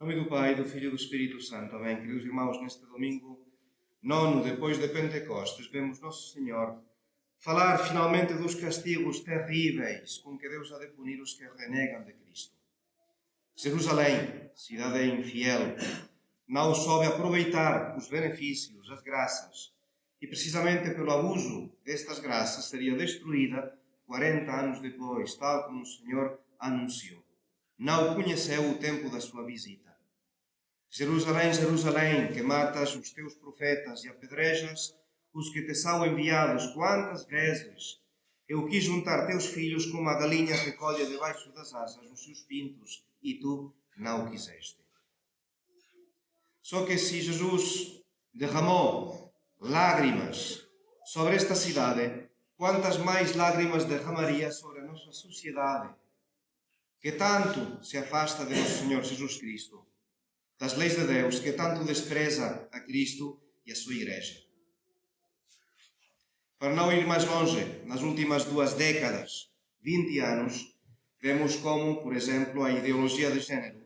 nome do Pai, do Filho e do Espírito Santo. Amém. Queridos irmãos, neste domingo nono, depois de Pentecostes, vemos Nosso Senhor falar finalmente dos castigos terríveis com que Deus há de punir os que renegam de Cristo. Jerusalém, cidade infiel, não soube aproveitar os benefícios, as graças, e precisamente pelo abuso destas graças seria destruída 40 anos depois, tal como o Senhor anunciou. Não conheceu o tempo da sua visita. Jerusalém, Jerusalém, que matas os teus profetas e apedrejas os que te são enviados, quantas vezes eu quis juntar teus filhos como a galinha recolhe debaixo das asas os seus pintos, e tu não o quiseste. Só que se Jesus derramou lágrimas sobre esta cidade, quantas mais lágrimas derramaria sobre a nossa sociedade, que tanto se afasta de nosso Senhor Jesus Cristo das leis de Deus que tanto despreza a Cristo e a sua Igreja. Para não ir mais longe, nas últimas duas décadas, 20 anos, vemos como, por exemplo, a ideologia de género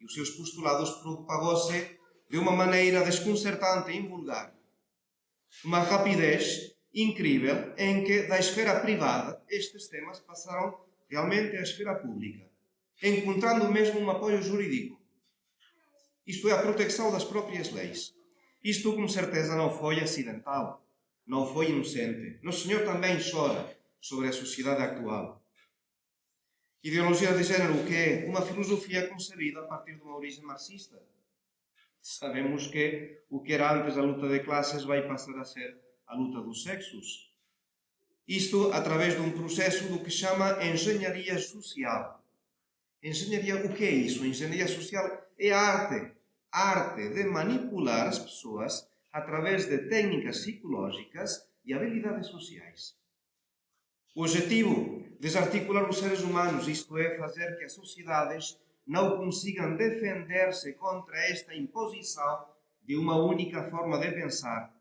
e os seus postulados propagou-se de uma maneira desconcertante e vulgar. Uma rapidez incrível em que, da esfera privada, estes temas passaram realmente à esfera pública, encontrando mesmo um apoio jurídico isto é, a proteção das próprias leis. Isto, com certeza, não foi acidental, não foi inocente. Nosso Senhor também chora sobre a sociedade atual. Ideologia de género, que é uma filosofia concebida a partir de uma origem marxista. Sabemos que o que era antes a luta de classes vai passar a ser a luta dos sexos. Isto através de um processo do que chama engenharia social. Engenharia, o que é isso? Engenharia social é a arte arte de manipular as pessoas através de técnicas psicológicas e habilidades sociais. O objetivo, desarticular os seres humanos, isto é, fazer que as sociedades não consigam defender-se contra esta imposição de uma única forma de pensar.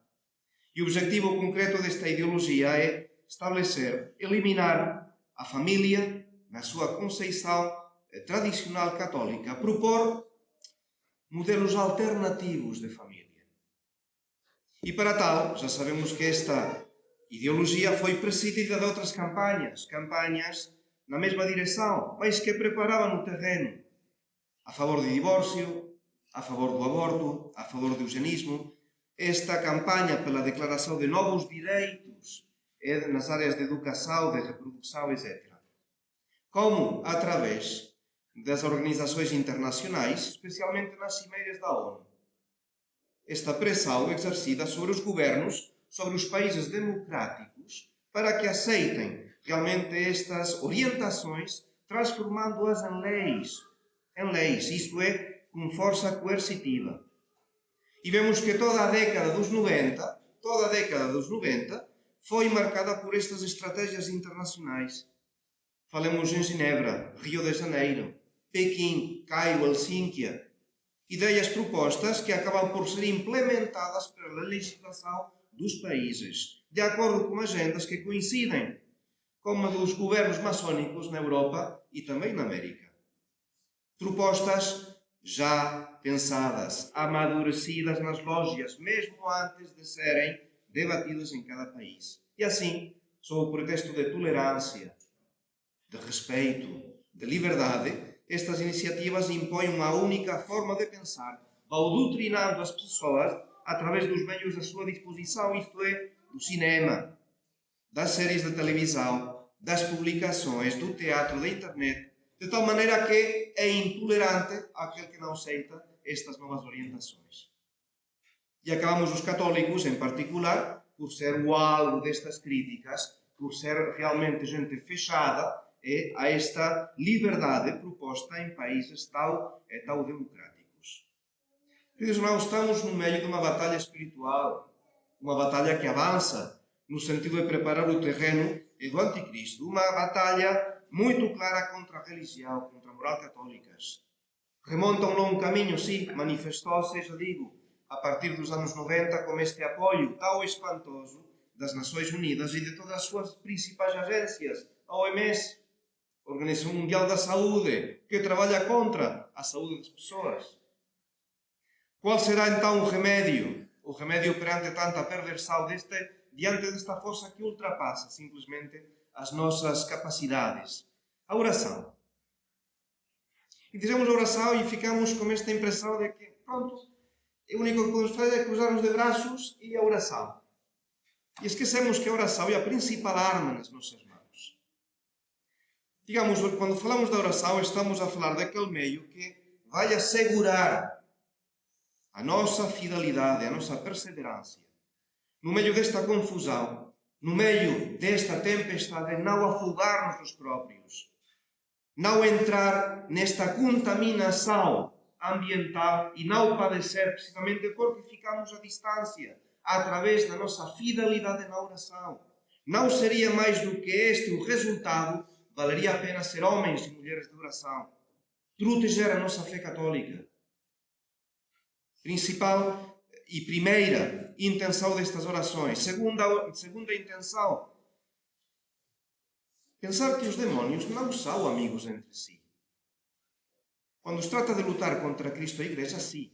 E o objetivo concreto desta ideologia é estabelecer, eliminar a família na sua conceição tradicional católica, propor modelos alternativos de família. E para tal, já sabemos que esta ideologia foi precedida de outras campanhas, campanhas na mesma direção, mas que preparavam o terreno a favor do divórcio, a favor do aborto, a favor do eugenismo. Esta campanha pela declaração de novos direitos nas áreas de educação, de reprodução, etc. Como? Através das organizações internacionais, especialmente nas cimeiras da ONU. Esta pressão exercida sobre os governos, sobre os países democráticos, para que aceitem realmente estas orientações, transformando-as em leis, em leis, isto é, com força coercitiva. E vemos que toda a década dos 90, toda a década dos 90, foi marcada por estas estratégias internacionais. Falemos em Genebra, Rio de Janeiro, Pequim, Cairo, Helsínquia. Ideias propostas que acabam por ser implementadas pela legislação dos países, de acordo com agendas que coincidem com a dos governos maçônicos na Europa e também na América. Propostas já pensadas, amadurecidas nas lojas, mesmo antes de serem debatidas em cada país. E assim, sob o pretexto de tolerância, de respeito, de liberdade, estas iniciativas impõem uma única forma de pensar, ao doutrinando as pessoas através dos meios à sua disposição, isto é, do cinema, das séries de televisão, das publicações, do teatro, da internet, de tal maneira que é intolerante aquele que não aceita estas novas orientações. E acabamos os católicos, em particular, por ser o alvo destas críticas, por ser realmente gente fechada é a esta liberdade proposta em países tal, é, tal democráticos. Queridos irmãos, estamos no meio de uma batalha espiritual, uma batalha que avança no sentido de preparar o terreno do anticristo, uma batalha muito clara contra a religião, contra a moral católicas. Remonta um longo caminho, sim, manifestou-se, já digo, a partir dos anos 90, com este apoio tão espantoso das Nações Unidas e de todas as suas principais agências, a OMS, Organização Mundial da Saúde, que trabalha contra a saúde das pessoas. Qual será então o remédio? O remédio perante tanta perversão deste, diante desta força que ultrapassa simplesmente as nossas capacidades? A oração. E dizemos oração e ficamos com esta impressão de que, pronto, o único que podemos fazer é cruzar-nos de braços e a oração. E esquecemos que a oração é a principal arma nas nossas mãos. Digamos, quando falamos da oração, estamos a falar daquele meio que vai assegurar a nossa fidelidade, a nossa perseverança. No meio desta confusão, no meio desta tempestade, não afogar-nos nos próprios, não entrar nesta contaminação ambiental e não padecer precisamente porque ficamos à distância, através da nossa fidelidade na oração. Não seria mais do que este o resultado, valeria a pena ser homens e mulheres de oração, proteger a nossa fé católica. Principal e primeira intenção destas orações. Segunda, segunda intenção, pensar que os demónios não são amigos entre si. Quando se trata de lutar contra Cristo e a Igreja, sim.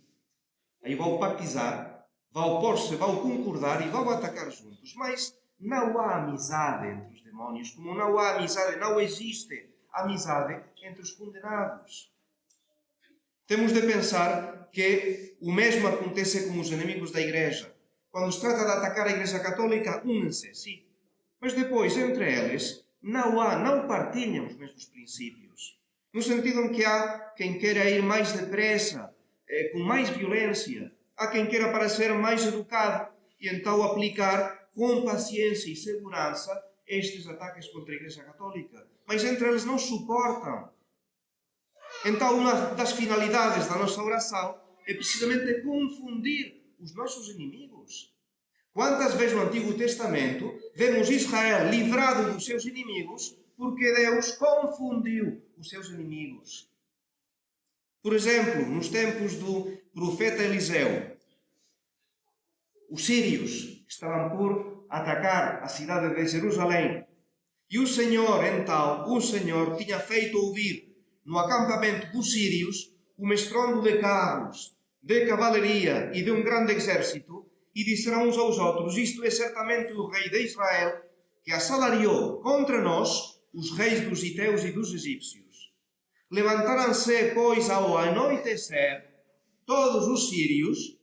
Aí vão pactizar, vão opor-se, vão concordar e vão atacar juntos. Mas não há amizade entre os demónios, como não há amizade, não existe amizade entre os condenados. Temos de pensar que o mesmo acontece com os inimigos da Igreja. Quando se trata de atacar a Igreja Católica, unem-se, sim. Mas depois, entre eles, não há, não partilham os mesmos princípios no sentido em que há quem queira ir mais depressa, eh, com mais violência, há quem queira parecer mais educado e então aplicar com paciência e segurança estes ataques contra a Igreja Católica. Mas entre eles não suportam. Então, uma das finalidades da nossa oração é precisamente confundir os nossos inimigos. Quantas vezes no Antigo Testamento vemos Israel livrado dos seus inimigos porque Deus confundiu os seus inimigos. Por exemplo, nos tempos do profeta Eliseu, os sírios estavam por atacar a cidade de Jerusalém. E o Senhor, então, o Senhor tinha feito ouvir no acampamento dos sírios o estrondo de carros, de cavalaria e de um grande exército, e disseram uns aos outros: Isto é certamente o rei de Israel que assalariou contra nós os reis dos Iteus e dos egípcios. Levantaram-se, pois, ao anoitecer, todos os sírios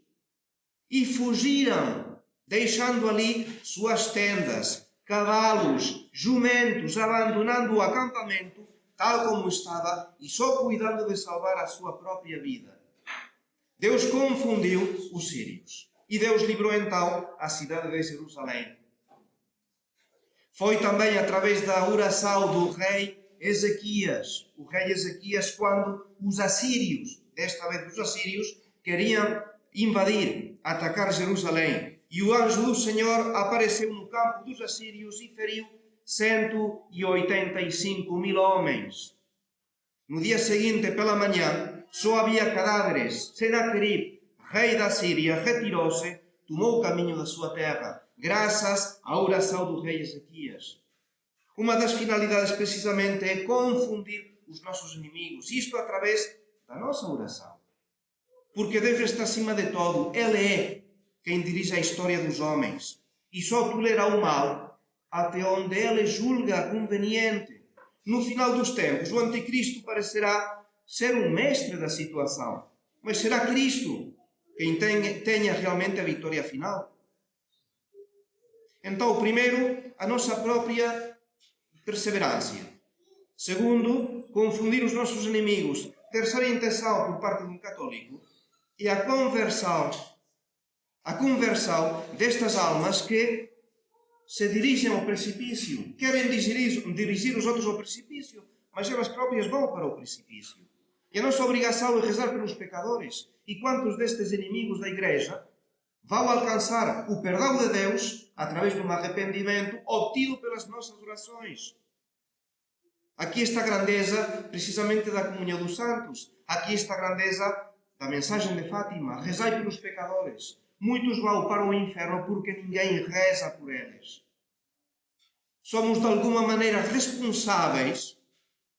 e fugiram, deixando ali suas tendas, cavalos, jumentos, abandonando o acampamento tal como estava e só cuidando de salvar a sua própria vida. Deus confundiu os sírios e Deus livrou então a cidade de Jerusalém foi também através da oração do rei Ezequias, o rei Ezequias, quando os assírios, desta vez os assírios, queriam invadir, atacar Jerusalém. E o anjo do Senhor apareceu no campo dos assírios e feriu 185 mil homens. No dia seguinte, pela manhã, só havia cadáveres. Senaquerib, rei da Síria, retirou-se, tomou o caminho da sua terra graças à oração do rei Ezequias. Uma das finalidades, precisamente, é confundir os nossos inimigos, isto através da nossa oração. Porque Deus está acima de todo, Ele é quem dirige a história dos homens e só tolera o mal até onde Ele julga conveniente. No final dos tempos, o Anticristo parecerá ser o mestre da situação, mas será Cristo quem tenha realmente a vitória final. Então, primeiro, a nossa própria perseverança. Segundo, confundir os nossos inimigos. Terceira intenção por parte de um católico é a conversão. A conversão destas almas que se dirigem ao precipício. Querem dirigir, dirigir os outros ao precipício, mas elas próprias vão para o precipício. E a nossa obrigação é rezar pelos pecadores. E quantos destes inimigos da Igreja vão alcançar o perdão de Deus através de um arrependimento obtido pelas nossas orações. Aqui está a grandeza precisamente da comunhão dos santos. Aqui está a grandeza da mensagem de Fátima. Rezai pelos pecadores. Muitos vão para o inferno porque ninguém reza por eles. Somos de alguma maneira responsáveis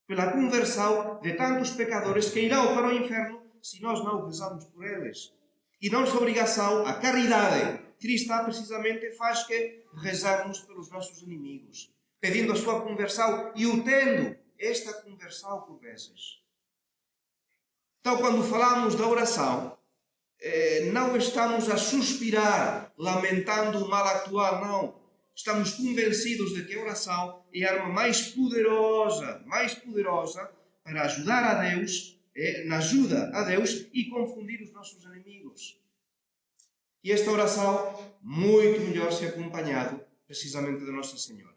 pela conversão de tantos pecadores que irão para o inferno se nós não rezamos por eles. E nossa obrigação, a caridade cristã, precisamente faz que rezarmos pelos nossos inimigos, pedindo a sua conversão e o tendo esta conversão por vezes. Então, quando falamos da oração, eh, não estamos a suspirar lamentando o mal atual, não. Estamos convencidos de que a oração é a arma mais poderosa, mais poderosa para ajudar a Deus, eh, na ajuda a Deus e confundir os nossos inimigos. E esta oração, muito melhor se acompanhado precisamente de Nossa Senhora.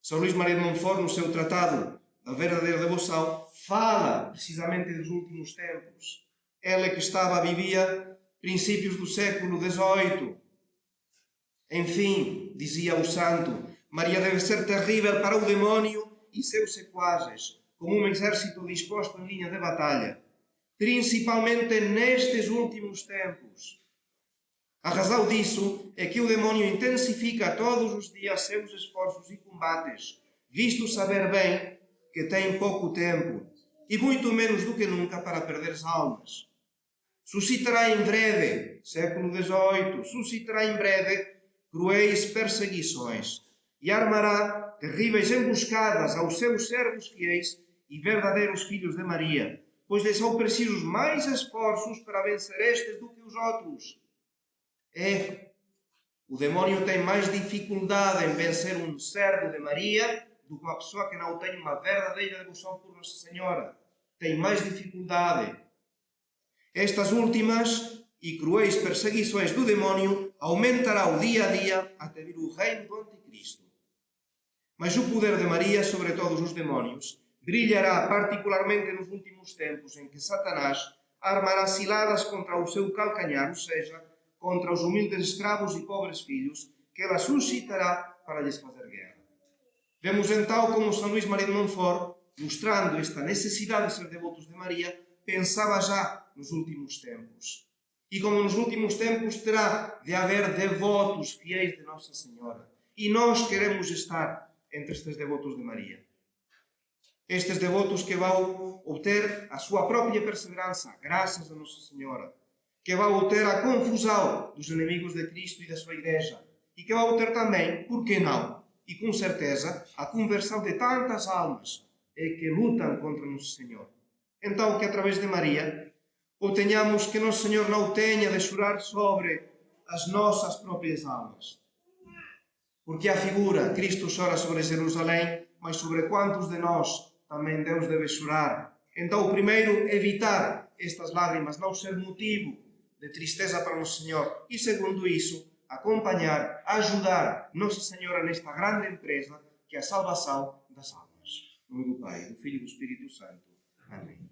São Luís Maria de Montfort, no seu tratado da verdadeira devoção, fala precisamente dos últimos tempos. Ela que estava, vivia princípios do século XVIII. Enfim, dizia o santo, Maria deve ser terrível para o demónio e seus sequazes, como um exército disposto em linha de batalha, principalmente nestes últimos tempos. A razão disso é que o demónio intensifica todos os dias seus esforços e combates, visto saber bem que tem pouco tempo e muito menos do que nunca para perder as almas. Suscitará em breve, século XVIII, suscitará em breve cruéis perseguições e armará terríveis emboscadas aos seus servos fiéis e verdadeiros filhos de Maria, pois lhes são precisos mais esforços para vencer estes do que os outros é o demónio tem mais dificuldade em vencer um servo de Maria do que uma pessoa que não tem uma verdadeira devoção por Nossa Senhora. Tem mais dificuldade. Estas últimas e cruéis perseguições do demónio aumentará o dia a dia até vir o reino do Anticristo. Mas o poder de Maria sobre todos os demónios brilhará particularmente nos últimos tempos em que Satanás armará ciladas contra o seu calcanhar, ou seja, contra os humildes escravos e pobres filhos, que ela suscitará para lhes fazer guerra. Vemos então como São Luís Maria de Montfort, mostrando esta necessidade de ser devotos de Maria, pensava já nos últimos tempos. E como nos últimos tempos terá de haver devotos fiéis de Nossa Senhora. E nós queremos estar entre estes devotos de Maria. Estes devotos que vão obter a sua própria perseverança, graças a Nossa Senhora que vai obter a confusão dos inimigos de Cristo e da sua Igreja. E que vai obter também, por que não, e com certeza, a conversão de tantas almas que lutam contra Nosso Senhor. Então, que através de Maria, obtenhamos que Nosso Senhor não tenha de chorar sobre as nossas próprias almas. Porque a figura, Cristo chora sobre Jerusalém, mas sobre quantos de nós também Deus deve chorar. Então, primeiro, evitar estas lágrimas, não ser motivo de tristeza para o Senhor. E segundo isso, acompanhar, ajudar Nossa Senhora nesta grande empresa que é a salvação das almas. Em nome do Pai, do Filho e do Espírito Santo. Amém.